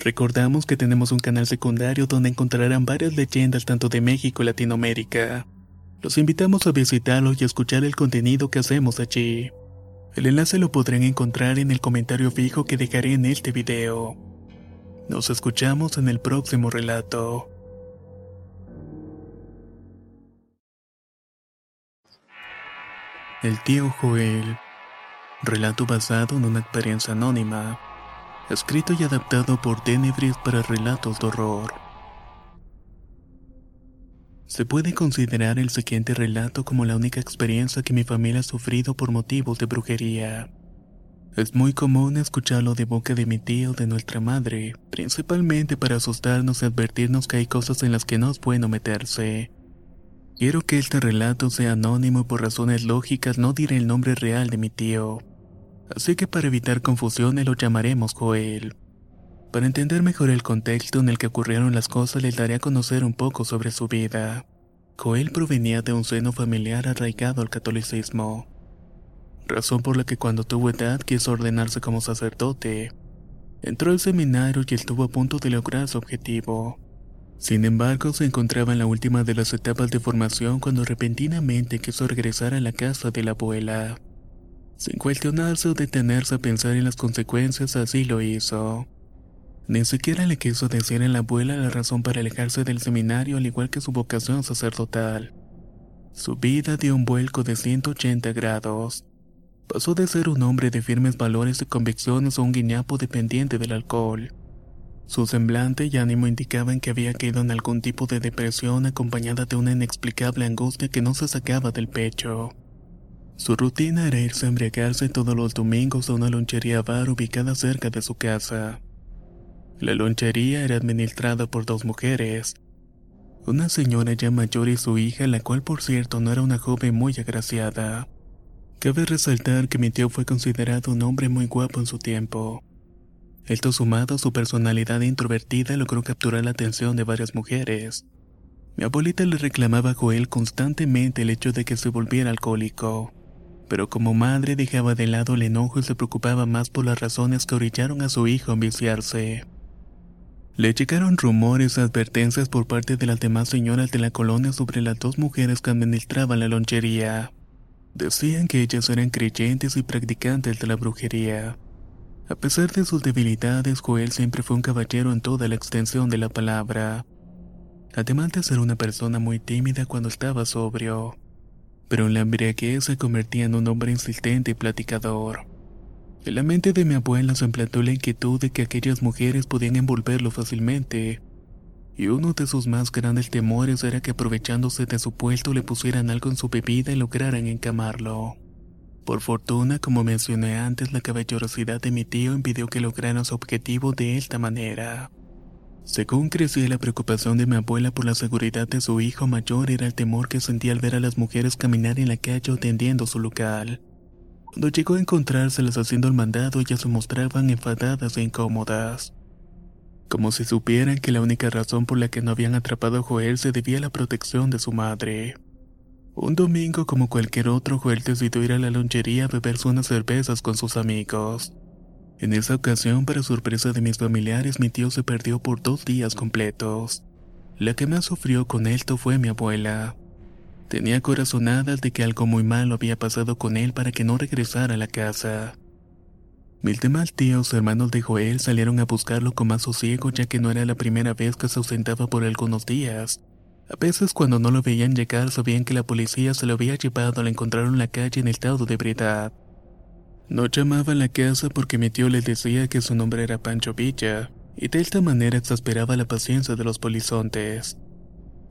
recordamos que tenemos un canal secundario donde encontrarán varias leyendas tanto de México y Latinoamérica. Los invitamos a visitarlo y a escuchar el contenido que hacemos allí. El enlace lo podrán encontrar en el comentario fijo que dejaré en este video. Nos escuchamos en el próximo relato. El tío Joel. Relato basado en una experiencia anónima. Escrito y adaptado por Tenebris para relatos de horror. Se puede considerar el siguiente relato como la única experiencia que mi familia ha sufrido por motivos de brujería. Es muy común escucharlo de boca de mi tío o de nuestra madre, principalmente para asustarnos y advertirnos que hay cosas en las que no es bueno meterse. Quiero que este relato sea anónimo y por razones lógicas no diré el nombre real de mi tío. Así que para evitar confusiones lo llamaremos Joel. Para entender mejor el contexto en el que ocurrieron las cosas les daré a conocer un poco sobre su vida. Joel provenía de un seno familiar arraigado al catolicismo, razón por la que cuando tuvo edad quiso ordenarse como sacerdote. Entró al seminario y estuvo a punto de lograr su objetivo. Sin embargo, se encontraba en la última de las etapas de formación cuando repentinamente quiso regresar a la casa de la abuela. Sin cuestionarse o detenerse a pensar en las consecuencias, así lo hizo. Ni siquiera le quiso decir a la abuela la razón para alejarse del seminario al igual que su vocación sacerdotal. Su vida dio un vuelco de 180 grados. Pasó de ser un hombre de firmes valores y convicciones a un guiñapo dependiente del alcohol. Su semblante y ánimo indicaban que había caído en algún tipo de depresión acompañada de una inexplicable angustia que no se sacaba del pecho. Su rutina era irse a embriagarse todos los domingos a una lonchería bar ubicada cerca de su casa. La lonchería era administrada por dos mujeres, una señora ya mayor y su hija, la cual por cierto no era una joven muy agraciada. Cabe resaltar que mi tío fue considerado un hombre muy guapo en su tiempo. Esto sumado a su personalidad introvertida logró capturar la atención de varias mujeres. Mi abuelita le reclamaba a Joel constantemente el hecho de que se volviera alcohólico, pero como madre dejaba de lado el enojo y se preocupaba más por las razones que orillaron a su hijo a enviciarse. Le llegaron rumores y advertencias por parte de las demás señoras de la colonia sobre las dos mujeres que administraban la lonchería. Decían que ellas eran creyentes y practicantes de la brujería. A pesar de sus debilidades, Joel siempre fue un caballero en toda la extensión de la palabra. Además de ser una persona muy tímida cuando estaba sobrio. Pero en la embriaguez se convertía en un hombre insistente y platicador. En la mente de mi abuela se implantó la inquietud de que aquellas mujeres podían envolverlo fácilmente. Y uno de sus más grandes temores era que aprovechándose de su puesto le pusieran algo en su bebida y lograran encamarlo. Por fortuna, como mencioné antes, la caballerosidad de mi tío impidió que lograran su objetivo de esta manera. Según crecía la preocupación de mi abuela por la seguridad de su hijo mayor era el temor que sentía al ver a las mujeres caminar en la calle atendiendo su local. Cuando llegó a encontrárselas haciendo el mandado ya se mostraban enfadadas e incómodas. Como si supieran que la única razón por la que no habían atrapado a Joel se debía a la protección de su madre. Un domingo como cualquier otro, Joel decidió ir a la lonchería a beberse unas cervezas con sus amigos. En esa ocasión, para sorpresa de mis familiares, mi tío se perdió por dos días completos. La que más sufrió con esto fue mi abuela. Tenía corazonadas de que algo muy malo había pasado con él para que no regresara a la casa. Mis demás tíos, hermanos de Joel, salieron a buscarlo con más sosiego ya que no era la primera vez que se ausentaba por algunos días, A veces cuando no lo veían llegar sabían que la policía se lo había llevado al encontraron en la calle en estado de ebriedad. No llamaba a la casa porque mi tío le decía que su nombre era Pancho Villa, y de esta manera exasperaba la paciencia de los polizontes.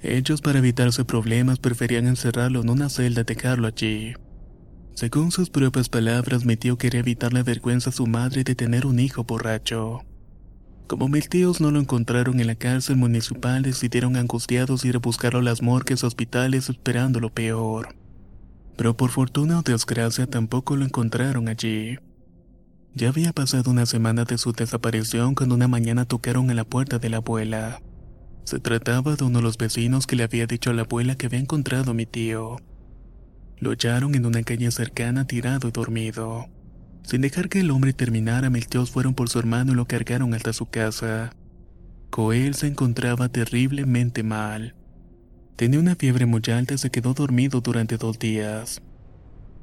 Ellos para evitarse problemas preferían encerrarlo en una celda y dejarlo allí. Según sus propias palabras, mi tío quería evitar la vergüenza a su madre de tener un hijo borracho. Como mis tíos no lo encontraron en la cárcel municipal, decidieron angustiados ir a buscarlo a las morgues hospitales esperando lo peor. Pero por fortuna o desgracia tampoco lo encontraron allí. Ya había pasado una semana de su desaparición cuando una mañana tocaron a la puerta de la abuela. Se trataba de uno de los vecinos que le había dicho a la abuela que había encontrado a mi tío. Lo hallaron en una calle cercana tirado y dormido. Sin dejar que el hombre terminara, mis tíos fueron por su hermano y lo cargaron hasta su casa. Coel se encontraba terriblemente mal. Tenía una fiebre muy alta y se quedó dormido durante dos días.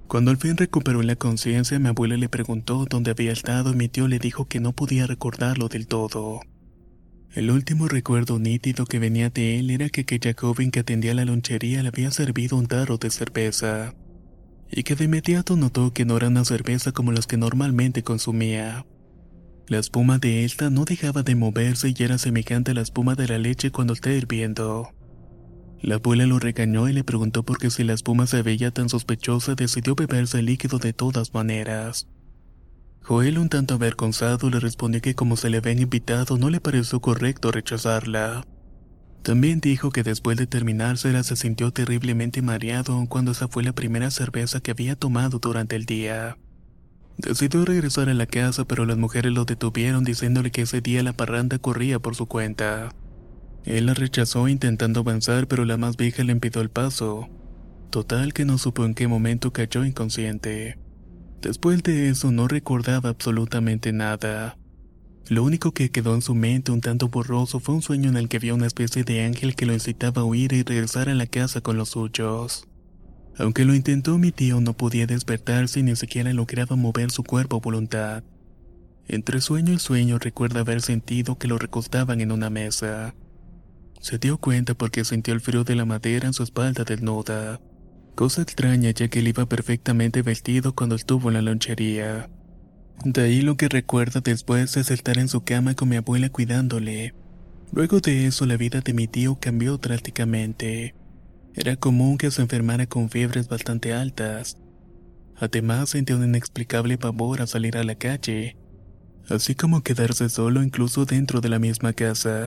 Cuando al fin recuperó la conciencia, mi abuela le preguntó dónde había estado y mi tío le dijo que no podía recordarlo del todo. El último recuerdo nítido que venía de él era que aquella joven que atendía la lonchería le había servido un tarro de cerveza, y que de inmediato notó que no era una cerveza como las que normalmente consumía. La espuma de esta no dejaba de moverse y era semejante a la espuma de la leche cuando está hirviendo. La abuela lo regañó y le preguntó por qué si la espuma se veía tan sospechosa decidió beberse el líquido de todas maneras. Joel, un tanto avergonzado, le respondió que como se le habían invitado no le pareció correcto rechazarla. También dijo que después de terminársela se sintió terriblemente mareado cuando esa fue la primera cerveza que había tomado durante el día. Decidió regresar a la casa pero las mujeres lo detuvieron diciéndole que ese día la parranda corría por su cuenta. Él la rechazó intentando avanzar pero la más vieja le impidió el paso. Total que no supo en qué momento cayó inconsciente. Después de eso no recordaba absolutamente nada. Lo único que quedó en su mente un tanto borroso fue un sueño en el que vio una especie de ángel que lo incitaba a huir y regresar a la casa con los suyos. Aunque lo intentó, mi tío no podía despertarse y ni siquiera lograba mover su cuerpo a voluntad. Entre sueño y sueño recuerda haber sentido que lo recostaban en una mesa. Se dio cuenta porque sintió el frío de la madera en su espalda desnuda. Cosa extraña ya que él iba perfectamente vestido cuando estuvo en la lonchería. De ahí lo que recuerda después es estar en su cama con mi abuela cuidándole. Luego de eso la vida de mi tío cambió drásticamente. Era común que se enfermara con fiebres bastante altas. Además sentía un inexplicable pavor a salir a la calle, así como quedarse solo incluso dentro de la misma casa.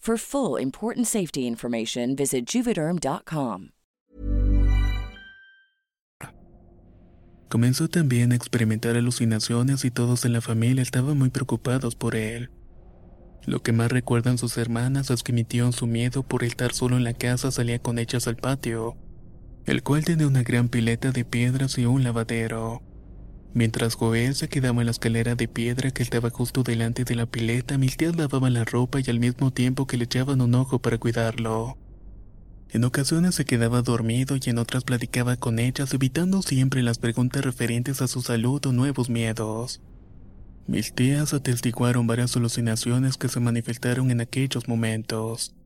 For full important safety information, visit juvederm.com. Comenzó también a experimentar alucinaciones y todos en la familia estaban muy preocupados por él. Lo que más recuerdan sus hermanas es que mi tío en su miedo por estar solo en la casa salía con ellas al patio, el cual tenía una gran pileta de piedras y un lavadero. Mientras Joel se quedaba en la escalera de piedra que estaba justo delante de la pileta, mis tías lavaban la ropa y al mismo tiempo que le echaban un ojo para cuidarlo. En ocasiones se quedaba dormido y en otras platicaba con ellas, evitando siempre las preguntas referentes a su salud o nuevos miedos. Mis tías atestiguaron varias alucinaciones que se manifestaron en aquellos momentos.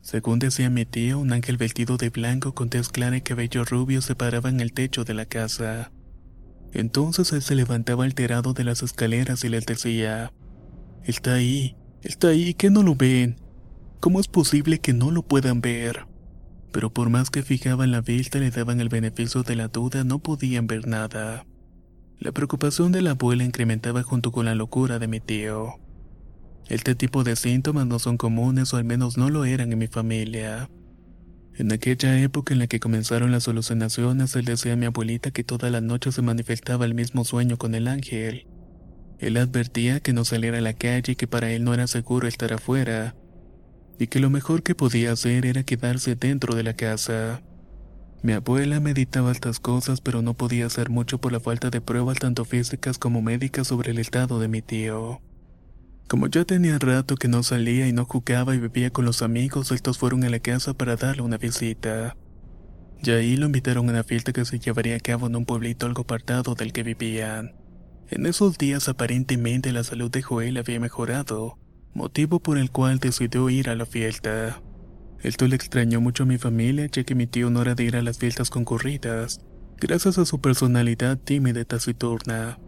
Según decía mi tío, un ángel vestido de blanco con tez clara y cabello rubio se paraba en el techo de la casa. Entonces él se levantaba alterado de las escaleras y les decía, Está ahí, está ahí, ¿qué no lo ven? ¿Cómo es posible que no lo puedan ver? Pero por más que fijaban la vista le daban el beneficio de la duda, no podían ver nada. La preocupación de la abuela incrementaba junto con la locura de mi tío. Este tipo de síntomas no son comunes o al menos no lo eran en mi familia. En aquella época en la que comenzaron las alucinaciones, él decía a mi abuelita que toda la noche se manifestaba el mismo sueño con el ángel. Él advertía que no saliera a la calle y que para él no era seguro estar afuera, y que lo mejor que podía hacer era quedarse dentro de la casa. Mi abuela meditaba estas cosas, pero no podía hacer mucho por la falta de pruebas tanto físicas como médicas sobre el estado de mi tío. Como ya tenía rato que no salía y no jugaba y vivía con los amigos, estos fueron a la casa para darle una visita. Y ahí lo invitaron a una fiesta que se llevaría a cabo en un pueblito algo apartado del que vivían. En esos días aparentemente la salud de Joel había mejorado, motivo por el cual decidió ir a la fiesta. Esto le extrañó mucho a mi familia, ya que mi tío no era de ir a las fiestas concurridas, gracias a su personalidad tímida y taciturna.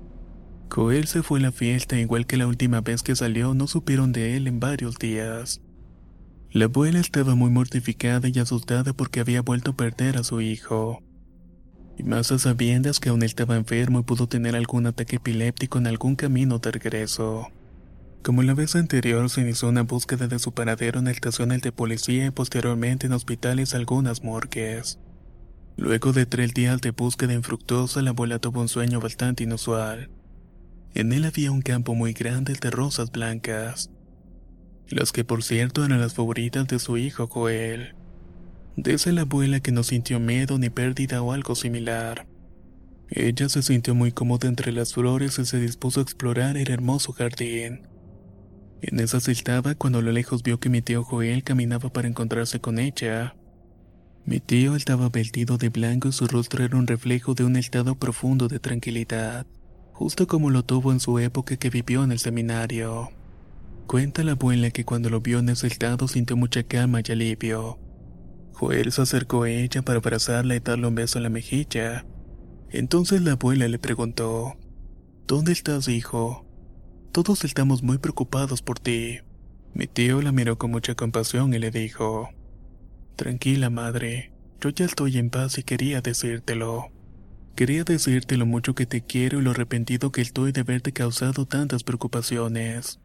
Joel se fue a la fiesta igual que la última vez que salió, no supieron de él en varios días. La abuela estaba muy mortificada y asustada porque había vuelto a perder a su hijo. Y más a sabiendas que aún estaba enfermo y pudo tener algún ataque epiléptico en algún camino de regreso. Como la vez anterior se inició una búsqueda de su paradero en estaciones de policía y posteriormente en hospitales algunas morgues. Luego de tres días de búsqueda infructuosa, la abuela tuvo un sueño bastante inusual. En él había un campo muy grande de rosas blancas, las que por cierto eran las favoritas de su hijo Joel. Dice la abuela que no sintió miedo ni pérdida o algo similar. Ella se sintió muy cómoda entre las flores y se dispuso a explorar el hermoso jardín. En esa estaba cuando a lo lejos vio que mi tío Joel caminaba para encontrarse con ella. Mi tío estaba vestido de blanco y su rostro era un reflejo de un estado profundo de tranquilidad justo como lo tuvo en su época que vivió en el seminario. Cuenta la abuela que cuando lo vio en ese estado sintió mucha calma y alivio. Joel se acercó a ella para abrazarla y darle un beso en la mejilla. Entonces la abuela le preguntó, ¿Dónde estás, hijo? Todos estamos muy preocupados por ti. Mi tío la miró con mucha compasión y le dijo, Tranquila, madre, yo ya estoy en paz y quería decírtelo. Quería decirte lo mucho que te quiero y lo arrepentido que estoy de haberte causado tantas preocupaciones.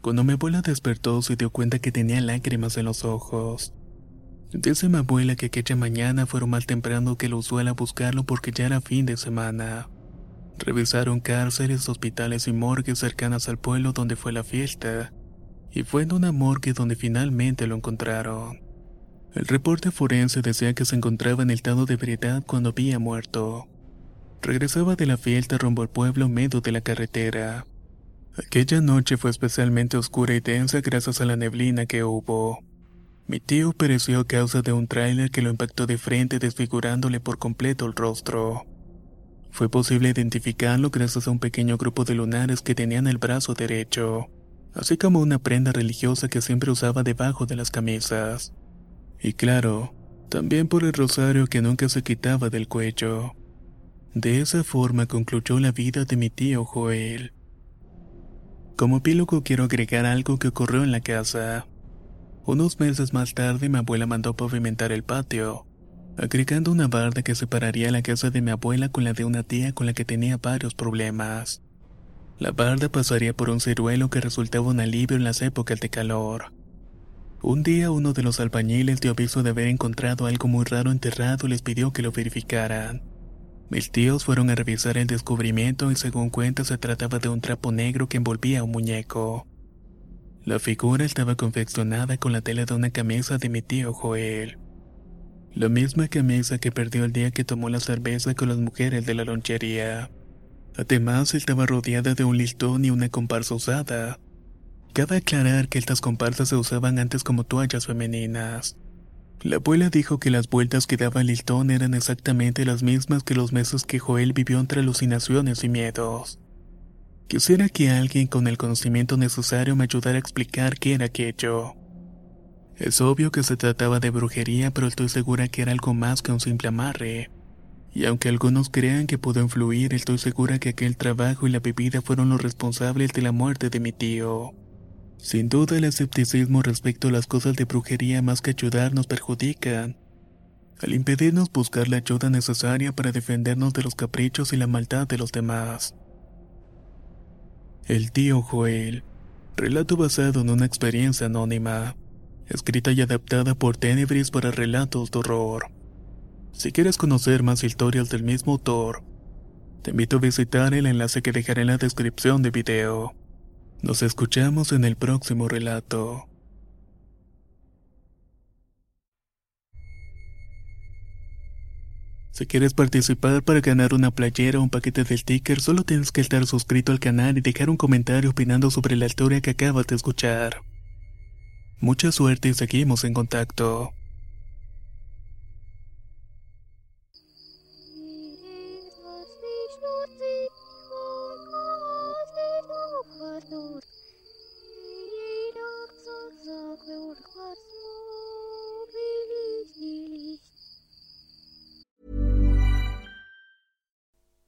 Cuando mi abuela despertó se dio cuenta que tenía lágrimas en los ojos. Dice mi abuela que aquella mañana fueron más temprano que lo usual a buscarlo porque ya era fin de semana. Revisaron cárceles, hospitales y morgues cercanas al pueblo donde fue la fiesta, y fue en una morgue donde finalmente lo encontraron. El reporte forense decía que se encontraba en el estado de ebriedad cuando había muerto. Regresaba de la fiesta rumbo al pueblo medio de la carretera. Aquella noche fue especialmente oscura y densa gracias a la neblina que hubo. Mi tío pereció a causa de un tráiler que lo impactó de frente desfigurándole por completo el rostro. Fue posible identificarlo gracias a un pequeño grupo de lunares que tenían el brazo derecho, así como una prenda religiosa que siempre usaba debajo de las camisas. Y claro, también por el rosario que nunca se quitaba del cuello. De esa forma concluyó la vida de mi tío Joel. Como epílogo quiero agregar algo que ocurrió en la casa. Unos meses más tarde mi abuela mandó pavimentar el patio, agregando una barda que separaría la casa de mi abuela con la de una tía con la que tenía varios problemas. La barda pasaría por un ciruelo que resultaba un alivio en las épocas de calor. Un día uno de los albañiles dio aviso de haber encontrado algo muy raro enterrado y les pidió que lo verificaran. Mis tíos fueron a revisar el descubrimiento y según cuenta se trataba de un trapo negro que envolvía un muñeco. La figura estaba confeccionada con la tela de una camisa de mi tío Joel. La misma camisa que perdió el día que tomó la cerveza con las mujeres de la lonchería. Además, estaba rodeada de un listón y una comparsa usada. Cabe aclarar que estas comparsas se usaban antes como toallas femeninas. La abuela dijo que las vueltas que daba el listón eran exactamente las mismas que los meses que Joel vivió entre alucinaciones y miedos. Quisiera que alguien con el conocimiento necesario me ayudara a explicar qué era aquello. Es obvio que se trataba de brujería, pero estoy segura que era algo más que un simple amarre. Y aunque algunos crean que pudo influir, estoy segura que aquel trabajo y la bebida fueron los responsables de la muerte de mi tío. Sin duda el escepticismo respecto a las cosas de brujería más que ayudar nos perjudican, al impedirnos buscar la ayuda necesaria para defendernos de los caprichos y la maldad de los demás. El tío Joel. Relato basado en una experiencia anónima. Escrita y adaptada por Tenebris para relatos de horror. Si quieres conocer más historias del mismo autor, te invito a visitar el enlace que dejaré en la descripción de video. Nos escuchamos en el próximo relato. Si quieres participar para ganar una playera o un paquete de stickers, solo tienes que estar suscrito al canal y dejar un comentario opinando sobre la historia que acabas de escuchar. Mucha suerte y seguimos en contacto.